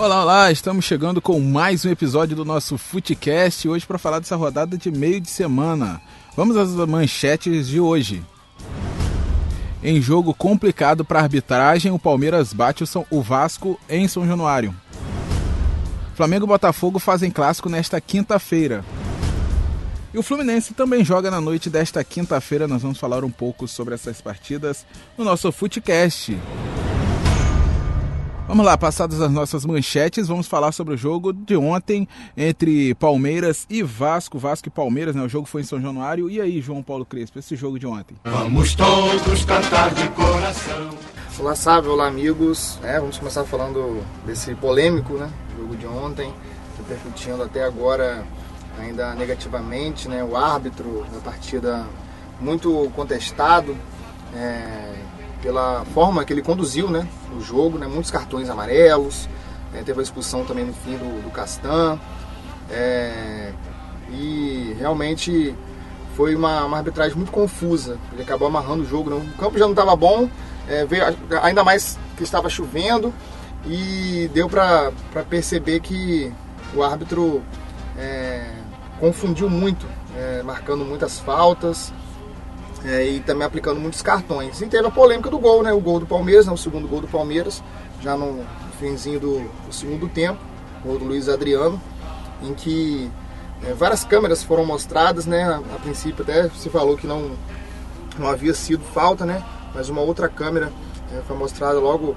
Olá, olá, estamos chegando com mais um episódio do nosso Footcast, hoje para falar dessa rodada de meio de semana. Vamos às manchetes de hoje. Em jogo complicado para arbitragem, o Palmeiras bate o Vasco em São Januário. Flamengo e Botafogo fazem clássico nesta quinta-feira. E o Fluminense também joga na noite desta quinta-feira. Nós vamos falar um pouco sobre essas partidas no nosso Footcast. Vamos lá, passadas as nossas manchetes, vamos falar sobre o jogo de ontem entre Palmeiras e Vasco. Vasco e Palmeiras, né? O jogo foi em São Januário. E aí, João Paulo Crespo, esse jogo de ontem? Vamos todos cantar de coração. Olá, Sábio, olá, amigos. É, vamos começar falando desse polêmico, né? Jogo de ontem, repercutindo até agora ainda negativamente, né? O árbitro da partida muito contestado é, pela forma que ele conduziu, né? O jogo, né? Muitos cartões amarelos, é, teve a expulsão também no fim do, do Castan. É, e realmente foi uma, uma, arbitragem muito confusa. Ele acabou amarrando o jogo. Né? O campo já não estava bom, é, veio, ainda mais que estava chovendo e deu para perceber que o árbitro confundiu muito, marcando muitas faltas é, e também aplicando muitos cartões. E teve a polêmica do gol, né? O gol do Palmeiras, né? o segundo gol do Palmeiras, já no finzinho do, do segundo tempo, gol do Luiz Adriano, em que é, várias câmeras foram mostradas, né? A, a princípio até se falou que não, não havia sido falta, né? mas uma outra câmera é, foi mostrada logo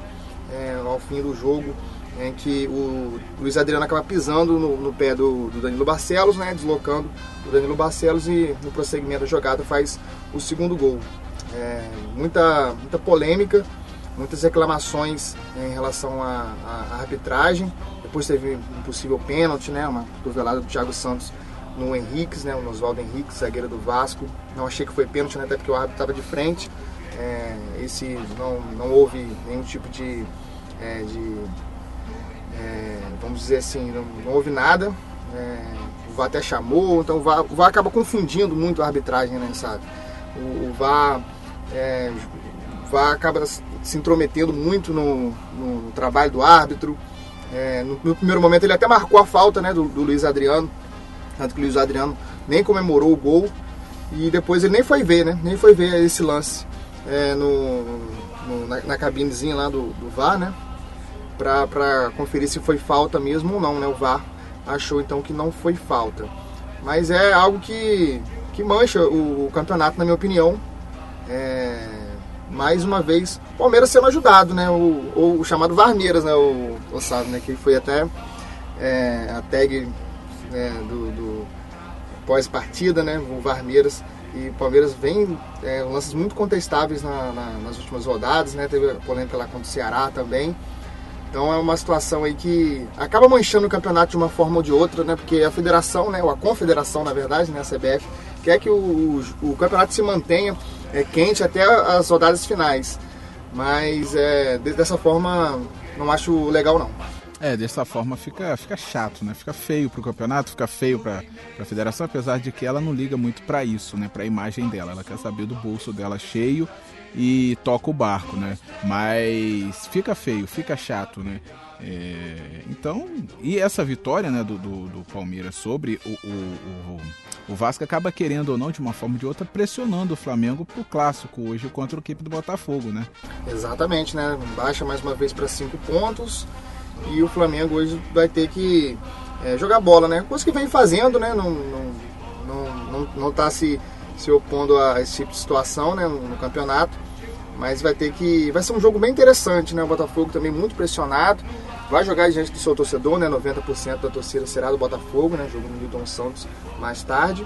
é, ao fim do jogo, em que o Luiz Adriano acaba pisando no, no pé do, do, Danilo Barcelos, né, deslocando o Danilo Barcelos e no prosseguimento da jogada faz o segundo gol. É, muita, muita polêmica, muitas reclamações em relação à, à arbitragem. Depois teve um possível pênalti, né, uma cotovelada do Thiago Santos no Henriques, né, o Oswaldo Henriques, zagueiro do Vasco. Não achei que foi pênalti, né, até porque o árbitro estava de frente. É, esse não, não houve nenhum tipo de, é, de é, vamos dizer assim, não, não houve nada. É, o VAR até chamou, então o VAR, o VAR acaba confundindo muito a arbitragem, né, sabe? O, o VAR, é, o VAR acaba se intrometendo muito no, no trabalho do árbitro. É, no, no, primeiro momento ele até marcou a falta né, do, do Luiz Adriano, tanto que o Luiz Adriano nem comemorou o gol e depois ele nem foi ver, né? Nem foi ver esse lance é, no, no, na, na cabinezinha lá do, do VAR, né? Para conferir se foi falta mesmo ou não, né? O VAR achou então que não foi falta. Mas é algo que, que mancha o, o campeonato, na minha opinião. É, mais uma vez, Palmeiras sendo ajudado, né? O, o chamado Varneiras, né? O, o né? Que foi até é, a tag né? do, do pós-partida, né? O Varneiras e o Palmeiras vem é, lances muito contestáveis na, na, nas últimas rodadas, né? Teve a polêmica lá contra o Ceará também. Então é uma situação aí que acaba manchando o campeonato de uma forma ou de outra, né? Porque a federação, né? Ou a confederação, na verdade, né? A CBF, quer que o, o, o campeonato se mantenha é, quente até as rodadas finais. Mas é, dessa forma não acho legal não. É, dessa forma fica, fica chato, né? Fica feio pro campeonato, fica feio pra, pra federação, apesar de que ela não liga muito para isso, né? Pra imagem dela. Ela quer saber do bolso dela cheio e toca o barco, né? Mas fica feio, fica chato, né? É, então, e essa vitória né, do, do, do Palmeiras sobre o, o, o, o, Vasco acaba querendo ou não, de uma forma ou de outra, pressionando o Flamengo pro clássico hoje contra o equipe do Botafogo, né? Exatamente, né? Baixa mais uma vez para cinco pontos e o Flamengo hoje vai ter que é, jogar bola, né? Coisa que vem fazendo, né? Não, não, não, não, não tá se, se opondo a esse tipo de situação né? no, campeonato. Mas vai ter que. Vai ser um jogo bem interessante, né? O Botafogo também muito pressionado. Vai jogar diante do seu torcedor, né? 90% da torcida será do Botafogo, né? Jogo no Milton Santos mais tarde.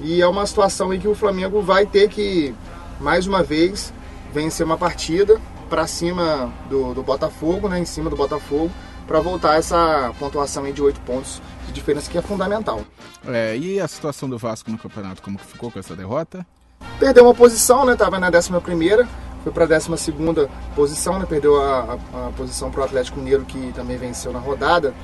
E é uma situação em que o Flamengo vai ter que, mais uma vez, vencer uma partida para cima do, do Botafogo, né? Em cima do Botafogo para voltar essa pontuação de 8 pontos de diferença que é fundamental. É, e a situação do Vasco no campeonato, como que ficou com essa derrota? Perdeu uma posição, né? Tava na 11 foi para a 12 posição, né? Perdeu a, a, a posição para o Atlético Mineiro, que também venceu na rodada.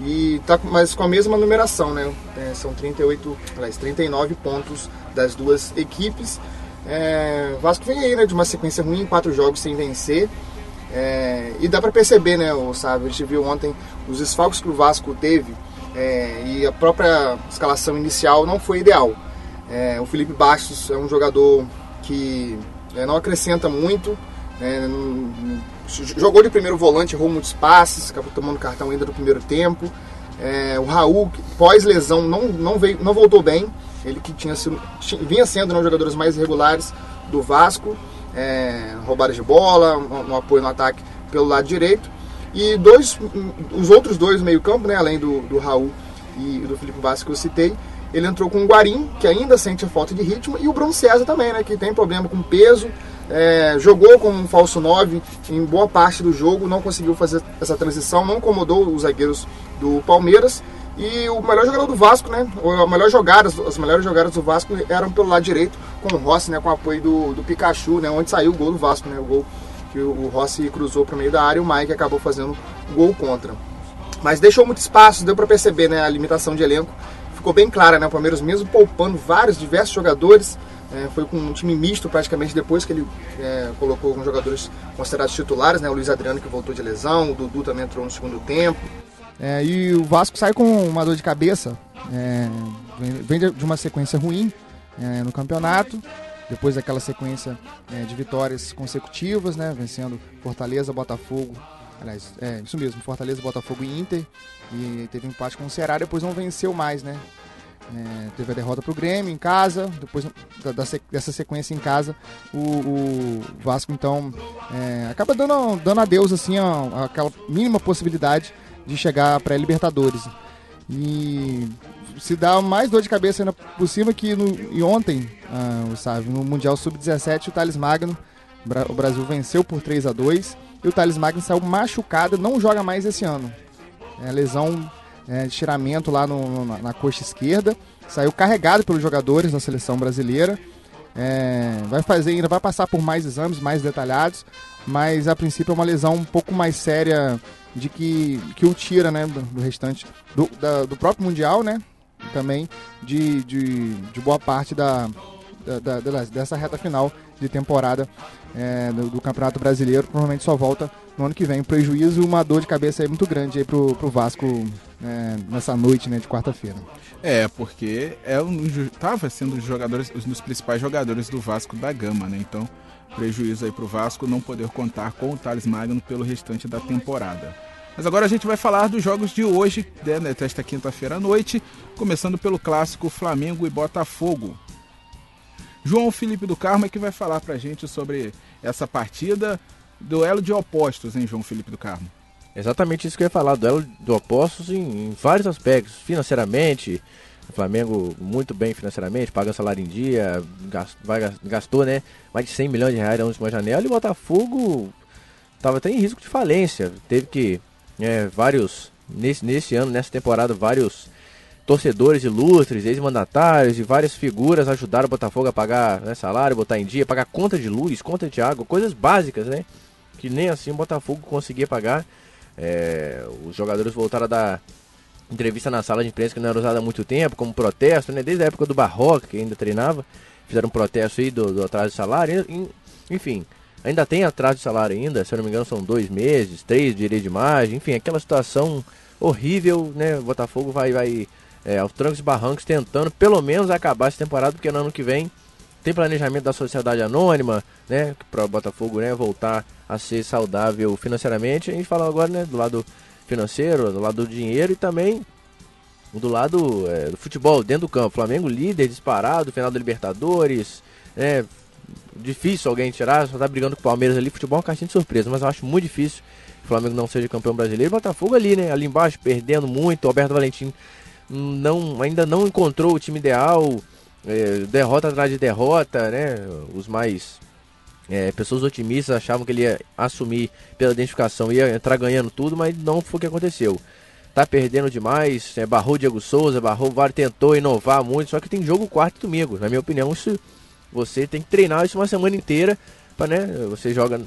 E tá mas com a mesma numeração, né? É, são 38, aliás, 39 pontos das duas equipes. É, Vasco vem aí, né? De uma sequência ruim, quatro jogos sem vencer. É, e dá para perceber, né, o sabe, a gente viu ontem os desfalques que o Vasco teve é, e a própria escalação inicial não foi ideal. É, o Felipe Bastos é um jogador que é, não acrescenta muito, é, jogou de primeiro volante, errou muitos passes, acabou tomando cartão ainda no primeiro tempo. É, o Raul, pós-lesão, não, não, veio, não voltou bem. Ele que tinha sido, tinha, vinha sendo um dos jogadores mais regulares do Vasco. É, roubadas de bola, um, um, apoio no ataque pelo lado direito. E dois, os outros dois meio-campo, né, além do, do Raul e do Felipe Bastos que eu citei, ele entrou com o Guarim, que ainda sente a falta de ritmo, e o Bruno César também, né, que tem problema com peso, é, jogou como um falso 9 em boa parte do jogo, não conseguiu fazer essa transição, não incomodou os zagueiros do Palmeiras. E o melhor jogador do Vasco, né? A melhor jogadas, as melhores jogadas do Vasco eram pelo lado direito, com o Rossi, né? Com o apoio do, do Pikachu, né? Onde saiu o gol do Vasco, né? O gol que o, Rossi cruzou para o meio da área e o Mike acabou fazendo gol contra. Mas deixou muito espaço, deu para perceber, né? A limitação de elenco ficou bem clara, né? O Palmeiras mesmo poupando vários, diversos jogadores, é, foi com um time misto praticamente depois que ele é, colocou alguns jogadores considerados titulares, né? O Luiz Adriano que voltou de lesão, o Dudu também entrou no segundo tempo. É, e o Vasco sai com uma dor de cabeça, é, vem de uma sequência ruim é, no campeonato, depois daquela sequência é, de vitórias consecutivas, né? Vencendo Fortaleza, Botafogo, aliás, é isso mesmo, Fortaleza, Botafogo e Inter, e teve um empate com o Ceará, depois não venceu mais, né? É, teve a derrota para o Grêmio em casa, depois da, da, dessa sequência em casa, o, o Vasco então é, acaba dando, dando adeus assim, a, aquela mínima possibilidade de chegar para Libertadores. E se dá mais dor de cabeça ainda por cima que no, e ontem, ah, sabe, no Mundial Sub-17, o Thales Magno, o Brasil venceu por 3 a 2 e o Thales Magno saiu machucado, não joga mais esse ano. É, lesão é, de tiramento lá no, na, na, coxa esquerda. Saiu carregado pelos jogadores da seleção brasileira. É, vai fazer ainda, vai passar por mais exames mais detalhados, mas a princípio é uma lesão um pouco mais séria de que, que o tira né, do, do restante do, da, do próprio Mundial, né? Também de, de, de boa parte da, da, da, dessa reta final de temporada é, do, do, Campeonato Brasileiro. Provavelmente só volta no ano que vem. Prejuízo e uma dor de cabeça aí muito grande aí pro, pro Vasco é, nessa noite né, de quarta-feira. É, porque é um, tava sendo um dos jogadores, um dos principais jogadores do Vasco da Gama, né? Então, prejuízo aí pro Vasco não poder contar com o Thales Magno pelo restante da temporada. Mas agora a gente vai falar dos jogos de hoje, né, desta quinta-feira à noite, começando pelo clássico Flamengo e Botafogo. João Felipe do Carmo é que vai falar pra gente sobre essa partida, duelo de opostos, hein, João Felipe do Carmo? Exatamente isso que eu ia falar, duelo de opostos em, em vários aspectos, financeiramente, o Flamengo muito bem financeiramente, paga salário em dia, gastou né, mais de 100 milhões de reais na última janela e o Botafogo estava até em risco de falência. Teve que, é, vários, nesse, nesse ano, nessa temporada, vários torcedores ilustres, ex-mandatários e várias figuras ajudaram o Botafogo a pagar né, salário, botar em dia, pagar conta de luz, conta de água, coisas básicas, né? Que nem assim o Botafogo conseguia pagar. É, os jogadores voltaram a dar entrevista na sala de imprensa que não era usada há muito tempo, como protesto, né? Desde a época do Barroca, que ainda treinava, fizeram um protesto aí do, do atraso de salário, enfim. Ainda tem atraso de salário ainda, se eu não me engano são dois meses, três de direito de imagem, enfim, aquela situação horrível, né? O Botafogo vai, vai é, aos trancos e barrancos, tentando pelo menos acabar essa temporada, porque no ano que vem tem planejamento da sociedade anônima, né? Para o Botafogo né, voltar a ser saudável financeiramente. A gente fala agora né, do lado financeiro, do lado do dinheiro e também do lado é, do futebol, dentro do campo. Flamengo líder, disparado, final da Libertadores, né? Difícil alguém tirar, só tá brigando com o Palmeiras ali. Futebol é uma caixinha de surpresa, mas eu acho muito difícil o Flamengo não seja campeão brasileiro. Botafogo ali, né? Ali embaixo, perdendo muito. Alberto Valentim não, ainda não encontrou o time ideal, é, derrota atrás de derrota, né? Os mais é, pessoas otimistas achavam que ele ia assumir pela identificação, ia entrar ganhando tudo, mas não foi o que aconteceu. Tá perdendo demais, é, barrou Diego Souza, barrou VAR, tentou inovar muito, só que tem jogo quarto e domingo. Na minha opinião, isso, você tem que treinar isso uma semana inteira. Pra, né, você joga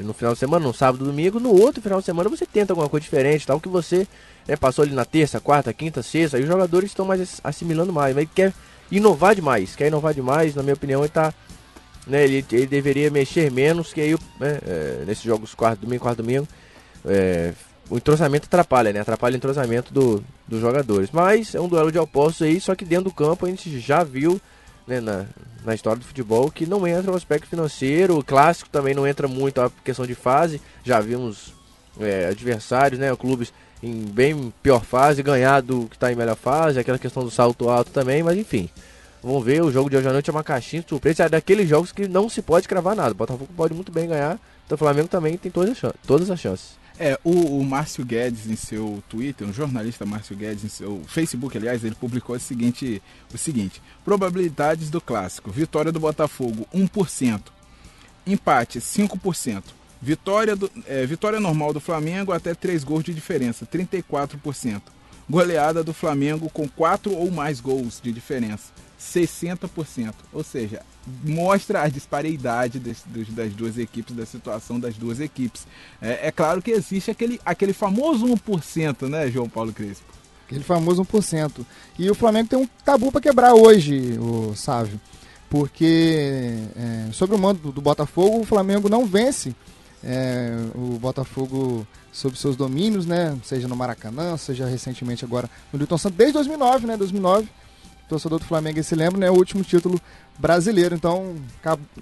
no final de semana, no sábado, domingo, no outro final de semana você tenta alguma coisa diferente, tal que você né, passou ali na terça, quarta, quinta, sexta, aí os jogadores estão mais assimilando mais, mas ele quer inovar demais, quer inovar demais, na minha opinião, ele está né, ele, ele deveria mexer menos, que aí né, é, nesses jogos quarto domingo, quarto domingo, é, o entrosamento atrapalha, né? Atrapalha o entrosamento do, dos jogadores. Mas é um duelo de opostos aí, só que dentro do campo a gente já viu né, na, na história do futebol que não entra o aspecto financeiro, o clássico também não entra muito a questão de fase. Já vimos é, adversários, né, clubes em bem pior fase, ganhar do que está em melhor fase, aquela questão do salto alto também, mas enfim. Vamos ver, o jogo de hoje à noite é uma caixinha de surpresa, é daqueles jogos que não se pode cravar nada. O Botafogo pode muito bem ganhar, então o Flamengo também tem todas as, todas as chances. É, o, o Márcio Guedes em seu Twitter, um jornalista Márcio Guedes em seu Facebook, aliás, ele publicou o seguinte, o seguinte: probabilidades do clássico. Vitória do Botafogo 1%, empate 5%, vitória do, é, vitória normal do Flamengo até 3 gols de diferença, 34%. Goleada do Flamengo com 4 ou mais gols de diferença, 60%. Ou seja, mostra a disparidade das, das duas equipes, da situação das duas equipes. É, é, claro que existe aquele, aquele famoso 1%, né, João Paulo Crespo? Aquele famoso 1%. E o Flamengo tem um tabu para quebrar hoje, o Sávio. Porque é, sobre o mando do, do, Botafogo, o Flamengo não vence é, o Botafogo sob seus domínios, né? Seja no Maracanã, seja recentemente agora no Newton Santos, desde 2009, né? 2009 torcedor do Flamengo se lembra, né? O último título brasileiro. Então,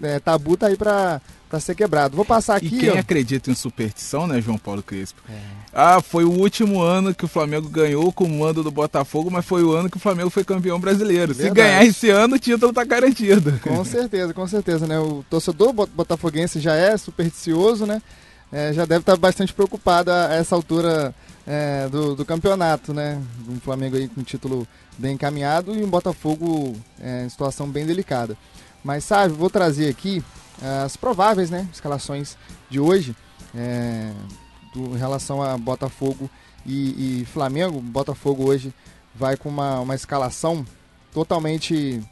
é, tabu tá aí pra, pra ser quebrado. Vou passar aqui. E quem ó. acredita em superstição, né, João Paulo Crespo? É. Ah, foi o último ano que o Flamengo ganhou com o mando do Botafogo, mas foi o ano que o Flamengo foi campeão brasileiro. Verdade. Se ganhar esse ano, o título tá garantido. Com certeza, com certeza, né? O torcedor botafoguense já é supersticioso, né? É, já deve estar bastante preocupado a essa altura é, do, do, campeonato, né? Um Flamengo aí com título bem encaminhado e um Botafogo é, em situação bem delicada. Mas sabe, vou trazer aqui é, as prováveis né, escalações de hoje é, do, em relação a Botafogo e, e, Flamengo. Botafogo hoje vai com uma, uma escalação totalmente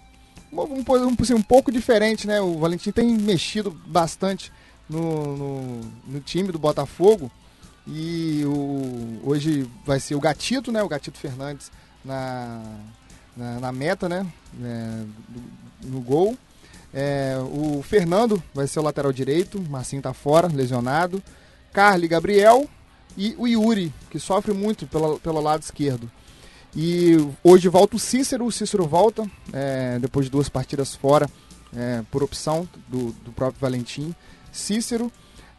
um, um, assim, um, pouco diferente, né? O Valentim tem mexido bastante no, no, no time do Botafogo e o, hoje vai ser o Gatito, né? O Gatito Fernandes na, na, na meta, né? É, no gol. É, o Fernando vai ser o lateral direito, Marcinho tá fora, lesionado. Carly Gabriel e o Yuri, que sofre muito pelo, pelo lado esquerdo. E hoje volta o Cícero, o Cícero volta, é, depois de duas partidas fora, é, por opção do, do próprio Valentim. Cícero,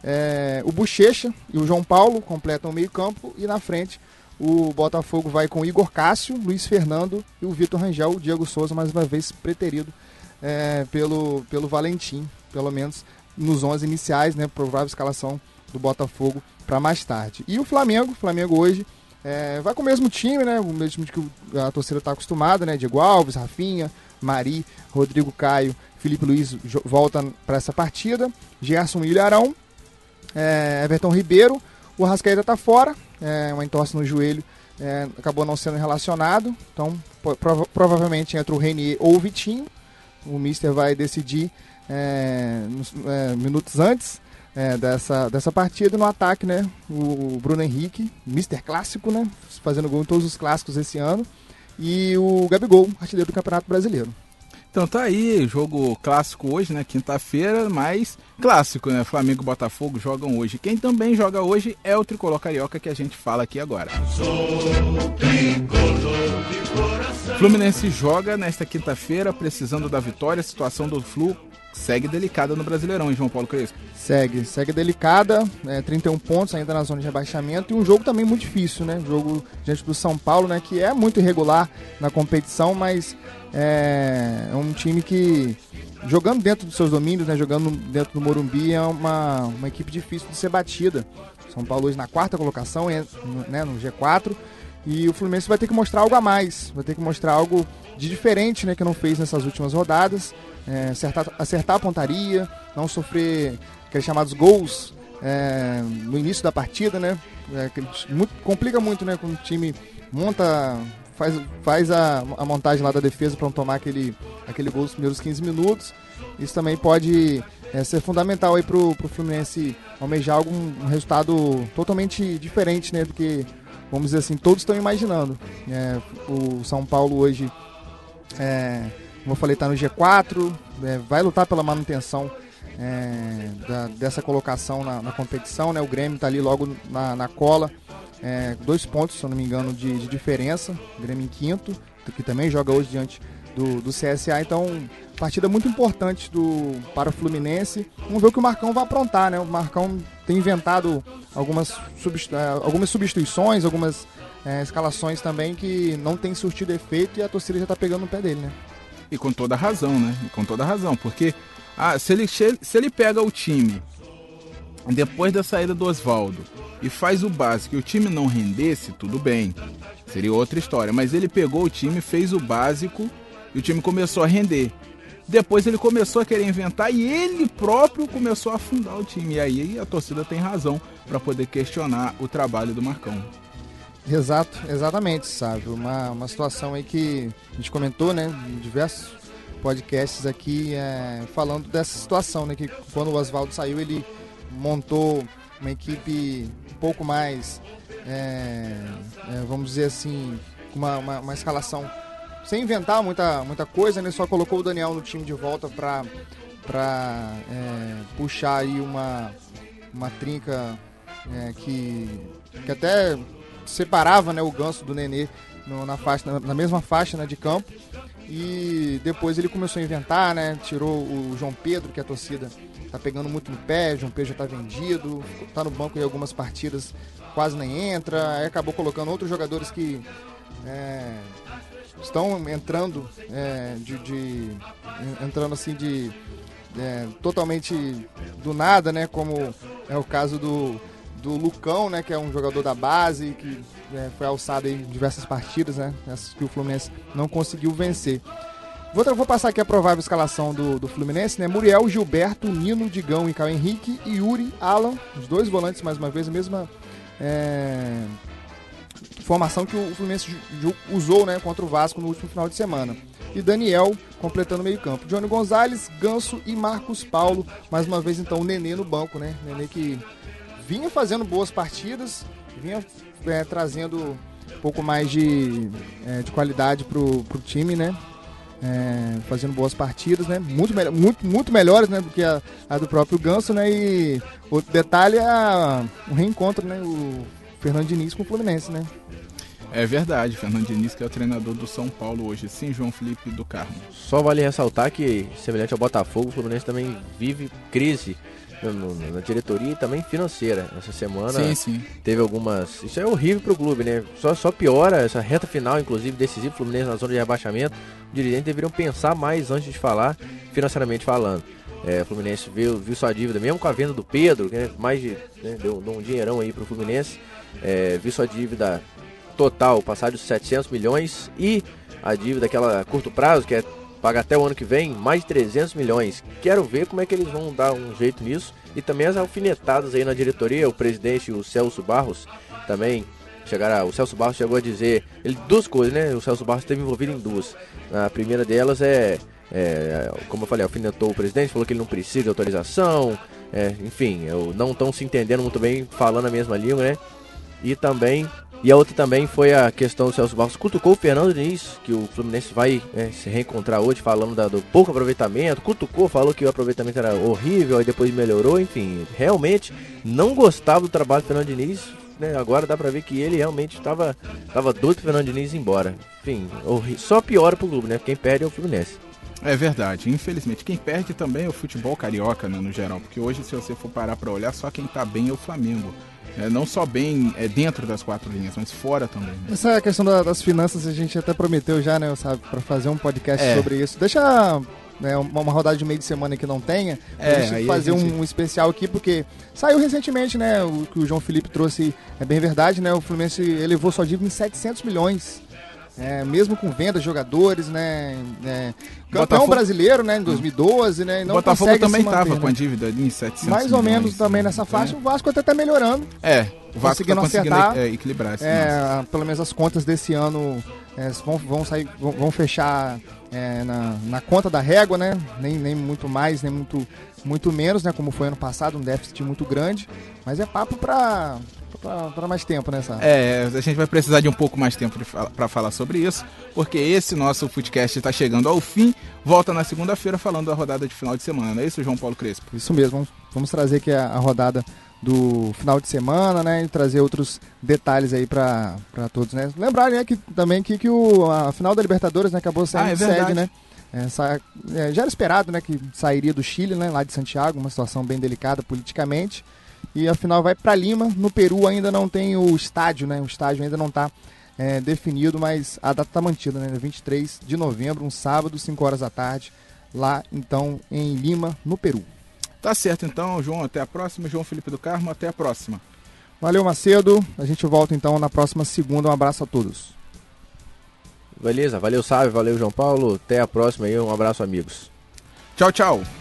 é, o Bochecha e o João Paulo completam o meio campo e na frente o Botafogo vai com Igor Cássio, Luiz Fernando e o Vitor Rangel, o Diego Souza, mais uma vez preterido é, pelo, pelo Valentim, pelo menos nos 11 iniciais, né? Provável escalação do Botafogo para mais tarde. E o Flamengo, Flamengo hoje é, vai com o mesmo time, né? O mesmo time que a torcida está acostumada, né? Diego Alves, Rafinha, Mari, Rodrigo Caio, Felipe Luiz volta para essa partida, Gerson Ilharão, é, Everton Ribeiro, o Rascaeta está fora, é, uma entorse no joelho, é, acabou não sendo relacionado. Então, prova provavelmente entre o Renier ou o Vitinho. O Mister vai decidir é, nos, é, minutos antes é, dessa, dessa partida. No ataque, né? O Bruno Henrique, Mister clássico, né? Fazendo gol em todos os clássicos esse ano. E o Gabigol, artilheiro do Campeonato Brasileiro. Então tá aí, jogo clássico hoje, né? Quinta-feira, mas clássico, né? Flamengo e Botafogo jogam hoje. Quem também joga hoje é o Tricolor Carioca que a gente fala aqui agora. Fluminense joga nesta quinta-feira, precisando da vitória. Situação do Flu segue delicada no Brasileirão, hein, João Paulo Crespo? Segue, segue delicada, é, 31 pontos ainda na zona de rebaixamento e um jogo também muito difícil, né? Jogo diante do São Paulo, né? Que é muito irregular na competição, mas é, é um time que jogando dentro dos seus domínios, né? Jogando dentro do Morumbi é uma, uma equipe difícil de ser batida. São Paulo hoje na quarta colocação, né, no G4. E o Fluminense vai ter que mostrar algo a mais, vai ter que mostrar algo de diferente, né, que não fez nessas últimas rodadas é, acertar, acertar a pontaria, não sofrer aqueles chamados gols é, no início da partida, né? É, muito, complica muito, né? Quando o time monta, faz, faz a, a montagem lá da defesa para não tomar aquele, aquele gol nos primeiros 15 minutos. Isso também pode é, ser fundamental aí pro, pro Fluminense almejar algum um resultado totalmente diferente, né? Do que, vamos dizer assim, todos estão imaginando. É, o São Paulo hoje é, como eu falei, está no G4, é, vai lutar pela manutenção é, da, dessa colocação na, na, competição, né? O Grêmio está ali logo na, na cola, é, dois pontos, se eu não me engano, de, de, diferença. O Grêmio em quinto, que também joga hoje diante do, do CSA, então partida muito importante do, para o Fluminense. Vamos ver o que o Marcão vai aprontar, né? O Marcão tem inventado algumas, substitu é, algumas substituições, algumas é, escalações também que não tem surtido efeito e a torcida já está pegando no pé dele, né? E com toda razão, né? E com toda razão, porque ah, se, ele, se ele pega o time depois da saída do Oswaldo e faz o básico e o time não rendesse, tudo bem. Seria outra história. Mas ele pegou o time, fez o básico e o time começou a render. Depois ele começou a querer inventar e ele próprio começou a afundar o time. E aí a torcida tem razão para poder questionar o trabalho do Marcão. Exato, exatamente, sabe? Uma, uma situação aí que a gente comentou, né, em diversos podcasts aqui, é, falando dessa situação, né, que quando o Oswaldo saiu, ele montou uma equipe um pouco mais, é, é, vamos dizer assim, uma, uma, uma, escalação sem inventar muita, muita coisa, né, só colocou o Daniel no time de volta para para é, puxar aí uma, uma trinca é, que, que até separava né, o ganso do Nenê no, na, faixa, na, na, mesma faixa né, de campo. E depois ele começou a inventar, né? Tirou o João Pedro, que a torcida tá pegando muito no pé, João Pedro já tá vendido, tá no banco em algumas partidas, quase nem entra, aí acabou colocando outros jogadores que é, estão entrando é, de, de, entrando assim de é, totalmente do nada, né? Como é o caso do do Lucão, né, que é um jogador da base, que é, foi alçado em diversas partidas, né, essas que o Fluminense não conseguiu vencer. Vou, vou passar aqui a provável escalação do, do Fluminense, né, Muriel, Gilberto, Nino, Digão e Caio Henrique, Yuri, Alan, os dois volantes mais uma vez, a mesma é, formação que o Fluminense usou, né, contra o Vasco no último final de semana. E Daniel completando o meio campo. Johnny Gonzalez, Ganso e Marcos Paulo. Mais uma vez, então, o Nenê no banco, né? Nenê que vinha fazendo boas partidas, vinha é, trazendo um pouco mais de, é, de qualidade pro, pro time, né? É, fazendo boas partidas, né? Muito, muito, muito melhores, né? Do que a, a, do próprio Ganso, né? E outro detalhe é o reencontro, né? O Fernando Diniz com o Fluminense, né? É verdade, Fernando Diniz que é o treinador do São Paulo hoje, sim, João Felipe do Carmo. Só vale ressaltar que, semelhante ao Botafogo, o Fluminense também vive crise no, na diretoria e também financeira. Essa semana sim, sim. teve algumas. Isso é horrível pro clube, né? Só, só piora essa reta final, inclusive, decisivo Fluminense na zona de rebaixamento. Os dirigentes deveriam pensar mais antes de falar, financeiramente falando. É, o Fluminense viu, viu sua dívida, mesmo com a venda do Pedro, né, mais de. Né, deu, deu, um dinheirão aí pro Fluminense. É, viu sua dívida total passar dos 700 milhões e a dívida aquela a curto prazo, que é paga até o ano que vem mais de 300 milhões. Quero ver como é que eles vão dar um jeito nisso. E também as alfinetadas aí na diretoria, o presidente, o Celso Barros, também chegaram, o Celso Barros chegou a dizer, ele duas coisas, né? O Celso Barros esteve envolvido em duas. A primeira delas é, é como eu falei, alfinetou o presidente, falou que ele não precisa de autorização, é, enfim, eu não estão se entendendo muito bem, falando a mesma língua, né? E também e a outra também foi a questão do Celso Barros. Cutucou o Fernando Diniz, que o Fluminense vai é, se reencontrar hoje, falando da, do pouco aproveitamento. Cutucou, falou que o aproveitamento era horrível, aí depois melhorou. Enfim, realmente não gostava do trabalho do Fernando Diniz. Né? Agora dá pra ver que ele realmente estava tava doido pro Fernando Diniz ir embora. Enfim, só piora pro clube, né? Quem perde é o Fluminense. É verdade, infelizmente. Quem perde também é o futebol carioca, né, no geral. Porque hoje, se você for parar pra olhar, só quem tá bem é o Flamengo. É, não só bem é, dentro das quatro linhas, mas fora também. Né? Essa questão da, das finanças a gente até prometeu já, né, sabe, para fazer um podcast é. sobre isso. Deixa né, uma, uma, rodada de meio de semana que não tenha, é, fazer gente... Um, um, especial aqui, porque saiu recentemente, né, o que o João Felipe trouxe é bem verdade, né, o Fluminense elevou sua dívida em 700 milhões. É, mesmo com venda de jogadores, né? É, campeão Botafogo... brasileiro, né? Em 2012, né? Não Botafogo também estava com a dívida em 700 Mais ou menos também nessa faixa. É. O Vasco até está melhorando. É, o Vasco conseguindo tá acertar, é, equilibrar. É, pelo menos as contas desse ano é, vão, vão, sair, vão, vão fechar é, na, na conta da régua, né? Nem, nem muito mais, nem muito, muito menos, né? Como foi ano passado, um déficit muito grande. Mas é papo para para mais tempo nessa. É, a gente vai precisar de um pouco mais tempo para falar sobre isso, porque esse nosso Footcast está chegando ao fim. Volta na segunda-feira falando da rodada de final de semana, não é isso, João Paulo Crespo? Isso mesmo, vamos, vamos trazer aqui a, a rodada do final de semana, né? E trazer outros detalhes aí para todos, né? Lembrar, né, que também que, que o, a final da Libertadores né, acabou saindo ah, é sede, né? É, sa, é, já era esperado, né, que sairia do Chile, né, lá de Santiago, uma situação bem delicada politicamente. E a final vai para Lima, no Peru ainda não tem o estádio, né? O estádio ainda não está é, definido, mas a data está mantida, né? 23 de novembro, um sábado, 5 horas da tarde, lá então em Lima, no Peru. Tá certo então, João. Até a próxima. João Felipe do Carmo, até a próxima. Valeu, Macedo. A gente volta então na próxima segunda. Um abraço a todos. Beleza, valeu, Sábio, valeu, João Paulo. Até a próxima aí. Um abraço, amigos. Tchau, tchau.